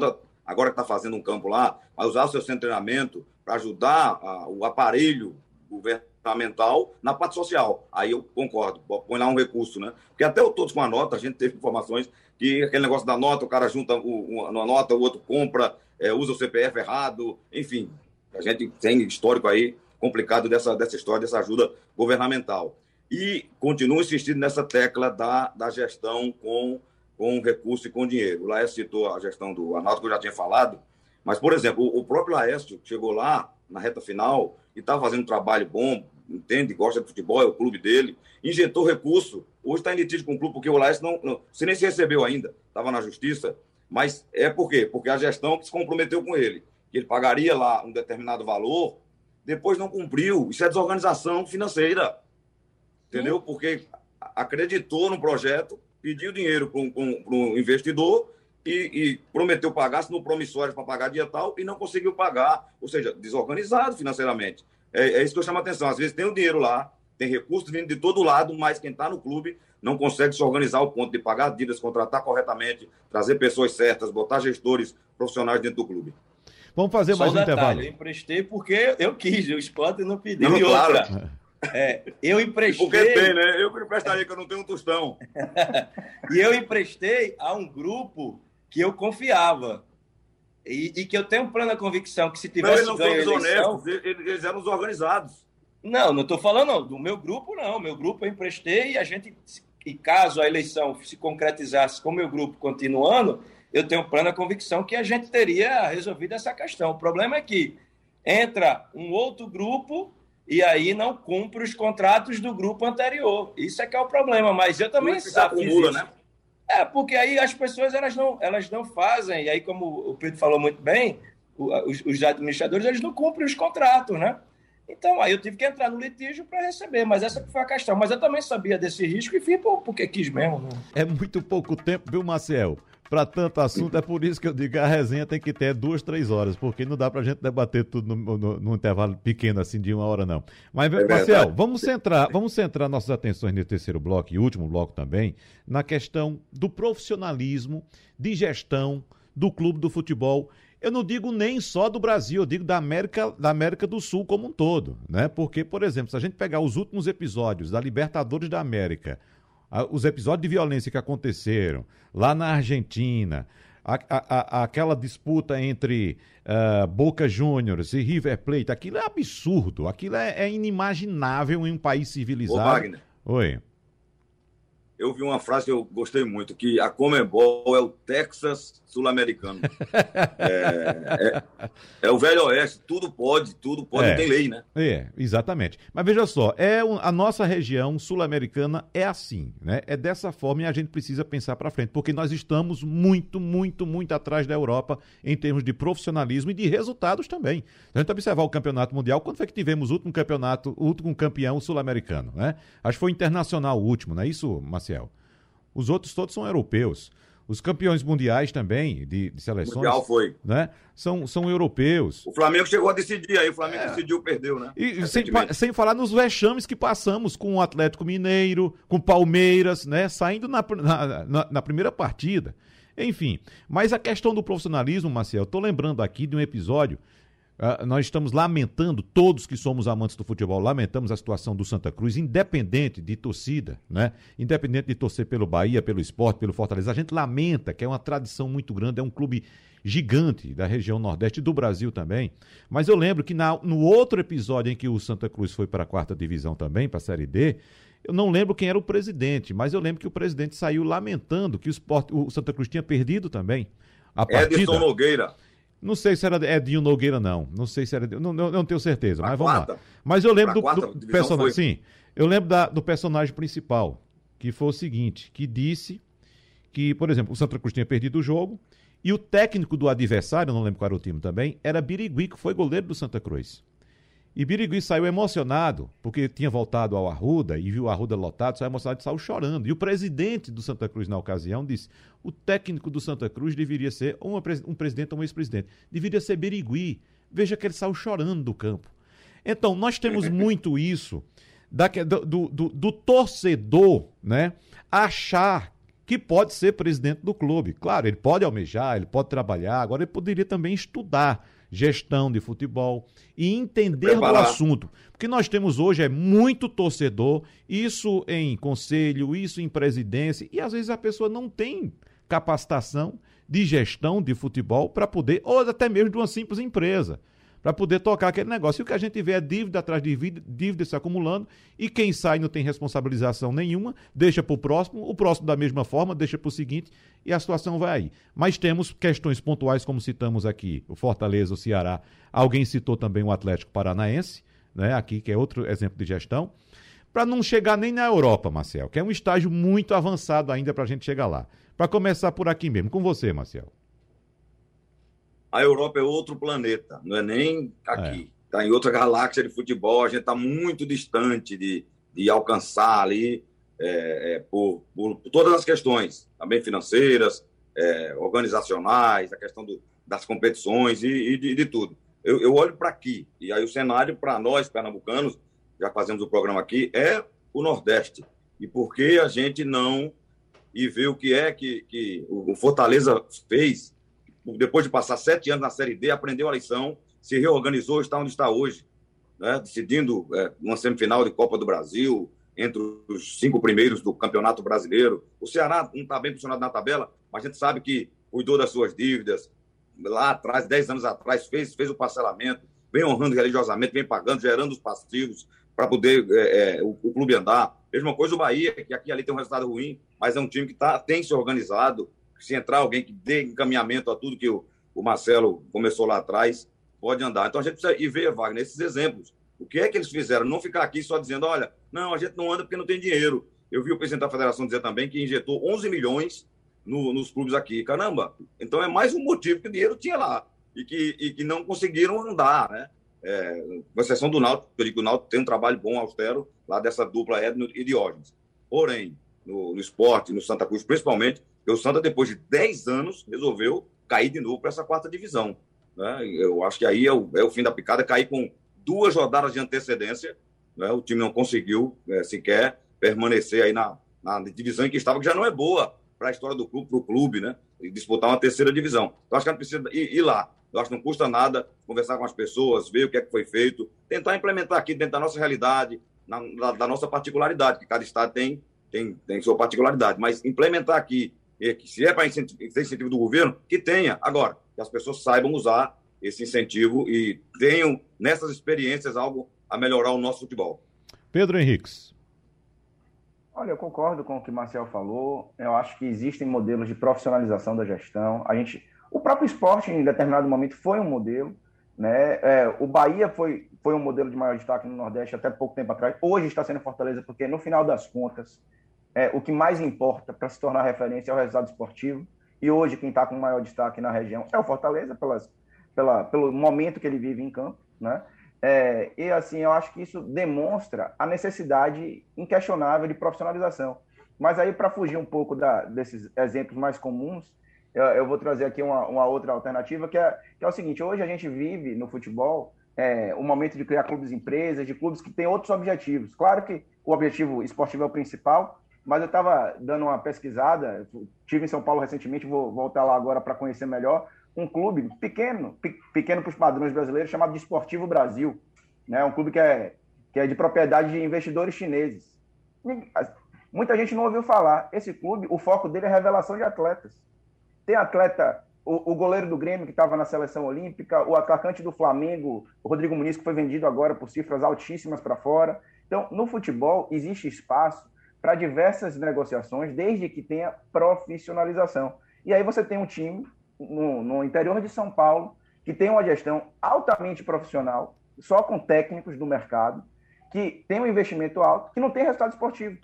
agora que está fazendo um campo lá, mas usar seu treinamento para ajudar a, o aparelho governo fundamental na parte social. Aí eu concordo, põe lá um recurso, né? Porque até o Todos com a Nota, a gente teve informações que aquele negócio da nota, o cara junta uma nota, o outro compra, é, usa o CPF errado, enfim, a gente tem histórico aí complicado dessa, dessa história, dessa ajuda governamental. E continuo insistindo nessa tecla da, da gestão com, com recurso e com dinheiro. O Laércio citou a gestão do Arnaldo, que eu já tinha falado, mas, por exemplo, o próprio Laércio chegou lá na reta final e estava fazendo um trabalho bom, entende, gosta de futebol, é o clube dele, injetou recurso. Hoje está em litígio com o clube, porque o Laércio não, não se nem se recebeu ainda, estava na justiça. Mas é por quê? Porque a gestão se comprometeu com ele, que ele pagaria lá um determinado valor, depois não cumpriu. Isso é desorganização financeira. Entendeu? Porque acreditou no projeto, pediu dinheiro para um, um, investidor e, e, prometeu pagar, se no promissório para pagar dia tal, e não conseguiu pagar. Ou seja, desorganizado financeiramente. É, é isso que eu chamo a atenção. Às vezes tem o dinheiro lá, tem recursos vindo de todo lado, mas quem está no clube não consegue se organizar ao ponto de pagar dívidas, contratar corretamente, trazer pessoas certas, botar gestores profissionais dentro do clube.
Vamos fazer Só mais um detalhe, intervalo.
Eu emprestei porque eu quis, o esporte não pediu. Não, outra, claro. é, eu emprestei.
Porque tem, né? Eu emprestaria que eu não tenho um tostão. <laughs>
e eu emprestei a um grupo que eu confiava. E, e que eu tenho plena convicção que se tivesse
não, eles não ganho eleição... eles eram os organizados.
Não, não estou falando do meu grupo, não. Meu grupo eu emprestei e a gente, e caso a eleição se concretizasse com o meu grupo continuando, eu tenho plena convicção que a gente teria resolvido essa questão. O problema é que entra um outro grupo e aí não cumpre os contratos do grupo anterior. Isso é que é o problema, mas eu também
sabe acumula, né?
É, porque aí as pessoas elas não, elas não fazem, e aí como o Pedro falou muito bem, os, os administradores eles não cumprem os contratos, né? Então, aí eu tive que entrar no litígio para receber, mas essa foi a questão. Mas eu também sabia desse risco e fui porque quis mesmo. Né?
É muito pouco tempo, viu, Marcel? Para tanto assunto, é por isso que eu digo que a resenha tem que ter duas, três horas, porque não dá para a gente debater tudo no, no, no, intervalo pequeno, assim, de uma hora, não. Mas, é Marcel, vamos centrar, vamos centrar nossas atenções nesse terceiro bloco e último bloco também, na questão do profissionalismo, de gestão do clube do futebol eu não digo nem só do Brasil, eu digo da América, da América do Sul como um todo, né? Porque, por exemplo, se a gente pegar os últimos episódios da Libertadores da América, os episódios de violência que aconteceram lá na Argentina, a, a, a, aquela disputa entre uh, Boca Juniors e River Plate, aquilo é absurdo, aquilo é, é inimaginável em um país civilizado. Ô,
Wagner.
Oi
eu vi uma frase que eu gostei muito, que a Comembol é o Texas sul-americano. é, é, é, o velho oeste, tudo pode, tudo pode, é, tem lei, né?
É, exatamente. Mas veja só, é um, a nossa região sul-americana é assim, né? É dessa forma e a gente precisa pensar para frente, porque nós estamos muito, muito, muito atrás da Europa em termos de profissionalismo e de resultados também. Se a gente observar o campeonato mundial, quando foi que tivemos o último campeonato, o último campeão sul-americano, né? Acho que foi internacional o último, não é isso, Marcelo? Os outros todos são europeus. Os campeões mundiais também, de, de seleções. Mundial
foi.
Né, são, são europeus.
O Flamengo chegou a decidir aí, o Flamengo é. decidiu, perdeu, né?
E sem, sem falar nos vexames que passamos com o Atlético Mineiro, com o Palmeiras, né? Saindo na, na, na, na primeira partida. Enfim, mas a questão do profissionalismo, Marcel, estou lembrando aqui de um episódio Uh, nós estamos lamentando, todos que somos amantes do futebol, lamentamos a situação do Santa Cruz, independente de torcida, né? Independente de torcer pelo Bahia, pelo esporte, pelo Fortaleza. A gente lamenta, que é uma tradição muito grande, é um clube gigante da região Nordeste do Brasil também. Mas eu lembro que na, no outro episódio em que o Santa Cruz foi para a quarta divisão também, para a Série D, eu não lembro quem era o presidente, mas eu lembro que o presidente saiu lamentando que o, esporte, o Santa Cruz tinha perdido também. A partida.
Edson Nogueira.
Não sei se era Edinho Nogueira, não. Não sei se era. Não, não, não tenho certeza, pra mas vamos lá. Mas eu lembro pra do, do personagem. Sim, eu lembro da, do personagem principal, que foi o seguinte: que disse que, por exemplo, o Santa Cruz tinha perdido o jogo e o técnico do adversário, não lembro qual era o time também, era Birigui, que foi goleiro do Santa Cruz. E Birigui saiu emocionado, porque tinha voltado ao Arruda e viu o Arruda lotado, saiu emocionado e saiu chorando. E o presidente do Santa Cruz, na ocasião, disse: o técnico do Santa Cruz deveria ser uma, um presidente ou um ex-presidente. Deveria ser Birigui. Veja que ele saiu chorando do campo. Então, nós temos <laughs> muito isso da, do, do, do torcedor né, achar que pode ser presidente do clube. Claro, ele pode almejar, ele pode trabalhar, agora ele poderia também estudar gestão de futebol e entender o assunto. Porque nós temos hoje é muito torcedor, isso em conselho, isso em presidência, e às vezes a pessoa não tem capacitação de gestão de futebol para poder, ou até mesmo de uma simples empresa, para poder tocar aquele negócio. E o que a gente vê é dívida atrás de dívida, dívida se acumulando, e quem sai não tem responsabilização nenhuma, deixa para o próximo, o próximo da mesma forma, deixa para o seguinte, e a situação vai aí. Mas temos questões pontuais, como citamos aqui, o Fortaleza, o Ceará. Alguém citou também o Atlético Paranaense, né, aqui, que é outro exemplo de gestão para não chegar nem na Europa, Marcel, que é um estágio muito avançado ainda para a gente chegar lá. Para começar por aqui mesmo, com você, Marcel.
A Europa é outro planeta, não é nem aqui. Está é. em outra galáxia de futebol, a gente está muito distante de, de alcançar ali é, é, por, por, por, todas as questões, também financeiras, é, organizacionais, a questão do, das competições e, e de, de, tudo. Eu, eu olho para aqui, e aí o cenário para nós, pernambucanos, já fazemos o programa aqui, é o Nordeste. E por que a gente não e ver o que é que, que o Fortaleza fez, depois de passar sete anos na Série D, aprendeu a lição, se reorganizou, está onde está hoje, né? decidindo é, uma semifinal de Copa do Brasil, entre os cinco primeiros do Campeonato Brasileiro. O Ceará não está bem posicionado na tabela, mas a gente sabe que cuidou das suas dívidas, lá atrás, dez anos atrás, fez, fez o parcelamento, vem honrando religiosamente, vem pagando, gerando os passivos, para poder é, é, o, o, clube andar. Mesma coisa o Bahia, que aqui ali tem um resultado ruim, mas é um time que tá, tem se organizado. Se entrar alguém que dê encaminhamento a tudo que o, o Marcelo começou lá atrás, pode andar. Então a gente precisa ir ver, Wagner, esses exemplos. O que é que eles fizeram? Não ficar aqui só dizendo, olha, não, a gente não anda porque não tem dinheiro. Eu vi o presidente da federação dizer também que injetou 11 milhões no, nos clubes aqui. Caramba, então é mais um motivo que o dinheiro tinha lá e que, e que não conseguiram andar, né? é, com exceção do Náutico, eu digo que o Náutico tem um trabalho bom, austero, lá dessa dupla Edno e Diógenes. Porém, no, no esporte, no Santa Cruz, principalmente, o Santa, depois de 10 anos, resolveu cair de novo para essa quarta divisão. Né? Eu acho que aí é o, é o fim da picada, cair com duas rodadas de antecedência, né? o time não conseguiu é, sequer permanecer aí na, na divisão em que estava, que já não é boa para a história do clube, para o clube, né? E disputar uma terceira divisão. Então, acho que a gente precisa ir, ir lá. Eu acho que não custa nada conversar com as pessoas, ver o que é que foi feito, tentar implementar aqui dentro da nossa realidade, na, da, da, nossa particularidade, que cada estado tem, tem, tem sua particularidade, mas implementar aqui, que se é para incentivo, incentivo do governo, que tenha. Agora, que as pessoas saibam usar esse incentivo e tenham nessas experiências algo a melhorar o nosso futebol.
Pedro Henriques.
Olha, eu concordo com o que o Marcel falou. Eu acho que existem modelos de profissionalização da gestão. A gente, o próprio esporte, em determinado momento, foi um modelo. Né? É, o Bahia foi, foi um modelo de maior destaque no Nordeste até pouco tempo atrás. Hoje está sendo Fortaleza, porque no final das contas, é, o que mais importa para se tornar referência é o resultado esportivo. E hoje quem está com maior destaque na região é o Fortaleza, pelas, pela, pelo momento que ele vive em campo. Né? É, e assim, eu acho que isso demonstra a necessidade inquestionável de profissionalização. Mas aí, para fugir um pouco da, desses exemplos mais comuns, eu, eu vou trazer aqui uma, uma, outra alternativa, que é, que é o seguinte: hoje a gente vive no futebol é, um momento de criar clubes empresas, de clubes que têm outros objetivos. Claro que o objetivo esportivo é o principal, mas eu estava dando uma pesquisada, tive em São Paulo recentemente, vou voltar lá agora para conhecer melhor, um clube pequeno, pequeno para os padrões brasileiros, chamado de Esportivo Brasil. Né? Um clube que é, que é de propriedade de investidores chineses. Muita gente não ouviu falar. Esse clube, o foco dele é revelação de atletas. Tem atleta, o, o goleiro do Grêmio que estava na seleção olímpica, o atacante do Flamengo, o Rodrigo Muniz, que foi vendido agora por cifras altíssimas para fora. Então, no futebol, existe espaço para diversas negociações, desde que tenha profissionalização. E aí você tem um time no, no interior de São Paulo que tem uma gestão altamente profissional, só com técnicos do mercado, que tem um investimento alto, que não tem resultado esportivo,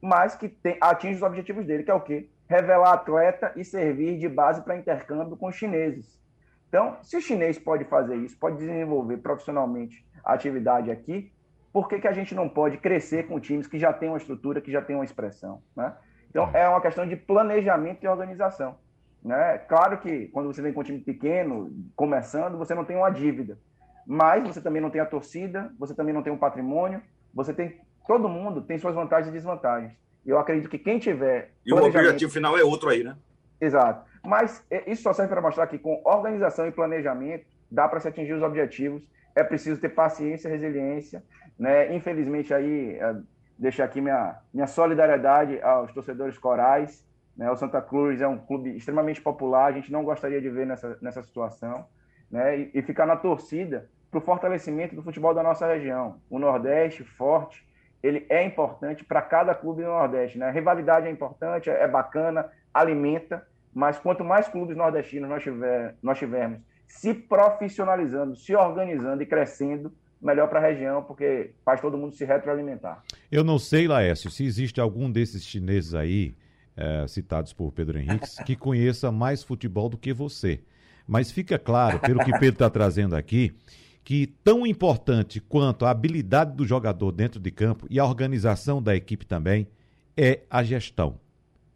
mas que tem, atinge os objetivos dele, que é o quê? revelar atleta e servir de base para intercâmbio com os chineses. Então, se o chinês pode fazer isso, pode desenvolver profissionalmente a atividade aqui, por que, que a gente não pode crescer com times que já têm uma estrutura, que já têm uma expressão? Né? Então, é uma questão de planejamento e organização. Né? Claro que quando você vem com um time pequeno, começando, você não tem uma dívida, mas você também não tem a torcida, você também não tem um patrimônio, você tem. Todo mundo tem suas vantagens e desvantagens. Eu acredito que quem tiver.
E o objetivo final é outro aí, né?
Exato. Mas é, isso só serve para mostrar que com organização e planejamento dá para se atingir os objetivos. É preciso ter paciência, resiliência. Né? Infelizmente, aí, é, deixar aqui minha, minha solidariedade aos torcedores corais. Né? O Santa Cruz é um clube extremamente popular, a gente não gostaria de ver nessa, nessa situação. Né? E, e ficar na torcida para o fortalecimento do futebol da nossa região. O Nordeste forte, ele é importante para cada clube do Nordeste. Né? A rivalidade é importante, é bacana, alimenta, mas quanto mais clubes nordestinos nós, tiver, nós tivermos se profissionalizando, se organizando e crescendo, melhor para a região, porque faz todo mundo se retroalimentar.
Eu não sei, Laércio, se existe algum desses chineses aí, é, citados por Pedro Henrique, que conheça mais futebol do que você. Mas fica claro, pelo que Pedro está trazendo aqui, que tão importante quanto a habilidade do jogador dentro de campo e a organização da equipe também é a gestão.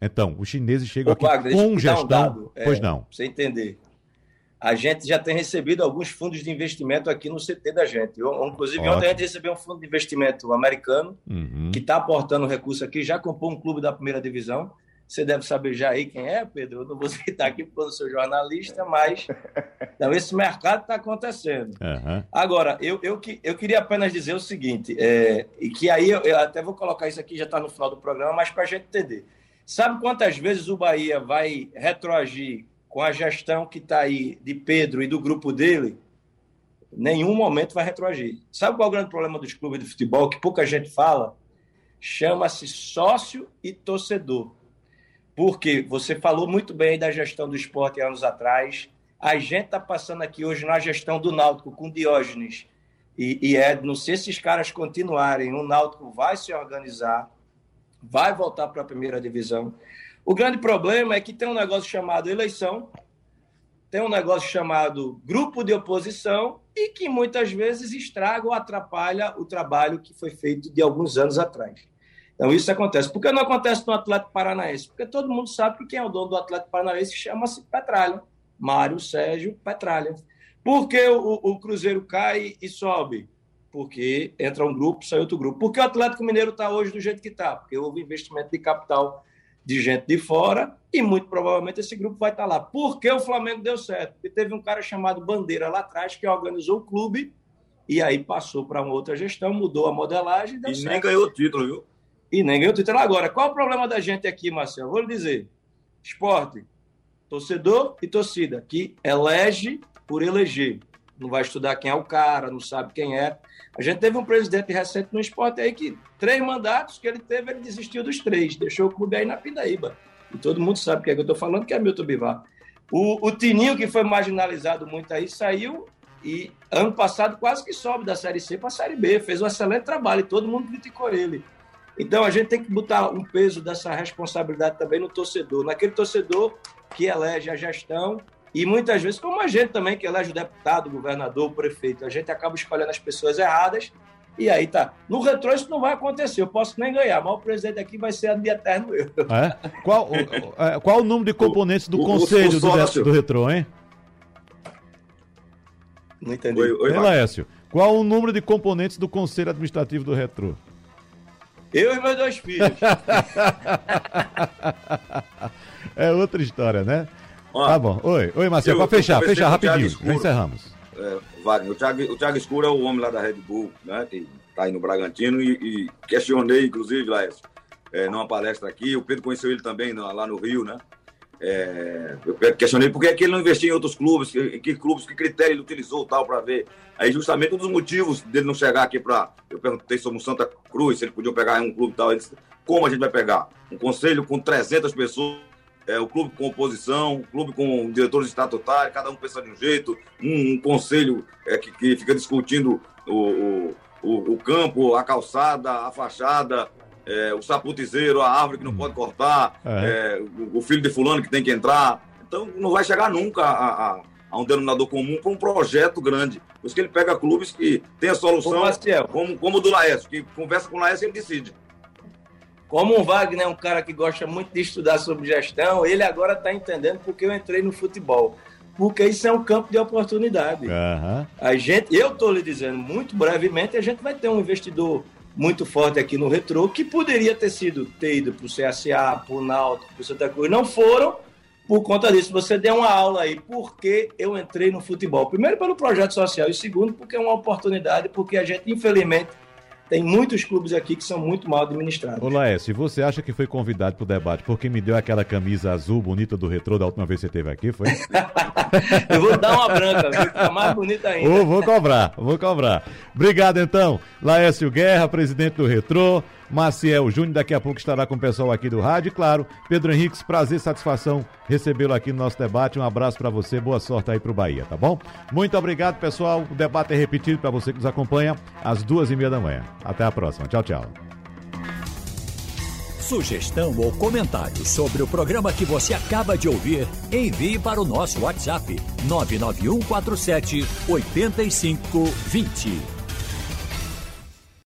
Então, os chineses chegam Ô, aqui Wagner, com gestão. Um dado, pois é, não. Pra
você entender. A gente já tem recebido alguns fundos de investimento aqui no CT da gente. Eu, inclusive, Ótimo. ontem a gente recebeu um fundo de investimento americano uhum. que está aportando recurso aqui, já comprou um clube da primeira divisão. Você deve saber já aí quem é, Pedro. Eu não vou <laughs> citar aqui porque eu sou jornalista, mas então, esse mercado está acontecendo. Uhum. Agora, eu, eu, eu queria apenas dizer o seguinte, é, e que aí eu, eu até vou colocar isso aqui, já está no final do programa, mas para a gente entender. Sabe quantas vezes o Bahia vai retroagir com a gestão que está aí de Pedro e do grupo dele? Nenhum momento vai retroagir. Sabe qual é o grande problema dos clubes de futebol, que pouca gente fala? Chama-se sócio e torcedor porque você falou muito bem da gestão do esporte anos atrás. A gente está passando aqui hoje na gestão do Náutico com Diógenes e, e Edno. Se esses caras continuarem, o Náutico vai se organizar, vai voltar para a primeira divisão. O grande problema é que tem um negócio chamado eleição, tem um negócio chamado grupo de oposição e que muitas vezes estraga ou atrapalha o trabalho que foi feito de alguns anos atrás. Então, isso acontece. Por que não acontece no Atlético Paranaense? Porque todo mundo sabe que quem é o dono do Atlético Paranaense chama-se Petralha. Mário Sérgio Petralha. Por que o, o, Cruzeiro cai e sobe? Porque entra um grupo, sai outro grupo. Por que o Atlético Mineiro está hoje do jeito que está? Porque houve investimento de capital de gente de fora e muito provavelmente esse grupo vai estar tá lá. Por que o Flamengo deu certo? Porque teve um cara chamado Bandeira lá atrás que organizou o clube e aí passou para uma outra gestão, mudou a modelagem e deu
e
certo.
nem ganhou o título, viu?
e nem ganhou o título. Agora, qual o problema da gente aqui, Marcelo? Vou lhe dizer. Esporte, torcedor e torcida, que elege por eleger. Não vai estudar quem é o cara, não sabe quem é. A gente teve um presidente recente no esporte aí que três mandatos que ele teve, ele desistiu dos três, deixou o clube aí na Pindaíba. E todo mundo sabe o que é que eu estou falando, que é Milton Bivar. O, o Tininho, que foi marginalizado muito aí, saiu e ano passado quase que sobe da Série C para a Série B. Fez um excelente trabalho e todo mundo criticou ele. Então a gente tem que botar um peso dessa responsabilidade também no torcedor, naquele torcedor que elege a gestão e muitas vezes, como a gente também que elege o deputado, o governador, o prefeito, a gente acaba escolhendo as pessoas erradas e aí tá. No retrô isso não vai acontecer, eu posso nem ganhar, mas o presidente aqui vai ser de eterno eu.
É? Qual, o, é, qual o número de componentes do o, conselho o, do, do retrô, hein?
Não entendi. Oi,
oi, Laércio, qual o número de componentes do conselho administrativo do retrô?
Eu e meus dois filhos. <laughs>
é outra história, né? Ó, tá bom. Oi, oi Marcelo, para fechar, fechar rapidinho. Já encerramos.
É, Wagner, o Thiago, o Thiago Escuro é o homem lá da Red Bull, né? Que tá aí no Bragantino e, e questionei, inclusive, Laércio, é, numa palestra aqui. O Pedro conheceu ele também lá no Rio, né? É, eu questionei por que, ele não investiu em outros clubes, que, que clubes, que critério ele utilizou tal para ver. Aí, justamente, um dos motivos dele não chegar aqui para. Eu perguntei sobre o Santa Cruz, se ele podia pegar em um clube tal. Ele disse, como a gente vai pegar? Um conselho com 300 pessoas, é, o clube com oposição, o clube com diretores estatutários, cada um pensa de um jeito, um, um conselho é, que, que, fica discutindo o, o, o campo, a calçada, a fachada, é, o saputizeiro, a árvore que não hum. pode cortar, é. É, o, o, filho de fulano que tem que entrar. Então não vai chegar nunca a, a, a um denominador comum para um projeto grande. Por isso que ele pega clubes que tem a solução, como, como o do Laércio, que conversa com o Laércio e ele decide.
Como o Wagner é um cara que gosta muito de estudar sobre gestão, ele agora está entendendo porque eu entrei no futebol. Porque isso é um campo de oportunidade. Uhum. A gente, eu estou lhe dizendo, muito brevemente, a gente vai ter um investidor muito forte aqui no Retrô, que poderia ter sido ter ido para o CSA, para o Náutico, para o Santa Cruz, não foram por conta disso. Você deu uma aula aí, por que eu entrei no futebol? Primeiro, pelo projeto social, e segundo, porque é uma oportunidade, porque a gente, infelizmente, tem muitos clubes aqui que são muito mal administrados.
Ô Laércio, você acha que foi convidado para o debate porque me deu aquela camisa azul bonita do retrô da última vez que você esteve aqui, foi? <laughs>
Eu vou dar uma branca, viu? Fica mais bonita ainda.
Oh, vou cobrar, vou cobrar. Obrigado então, Laércio Guerra, presidente do Retrô. Maciel Júnior, daqui a pouco estará com o pessoal aqui do rádio. E claro, Pedro Henriques, prazer, satisfação recebê-lo aqui no nosso debate. Um abraço para você, boa sorte aí para o Bahia, tá bom? Muito obrigado, pessoal. O debate é repetido para você que nos acompanha às duas e meia da manhã. Até a próxima. Tchau, tchau.
Sugestão ou comentário sobre o programa que você acaba de ouvir, envie para o nosso WhatsApp 99147 8520.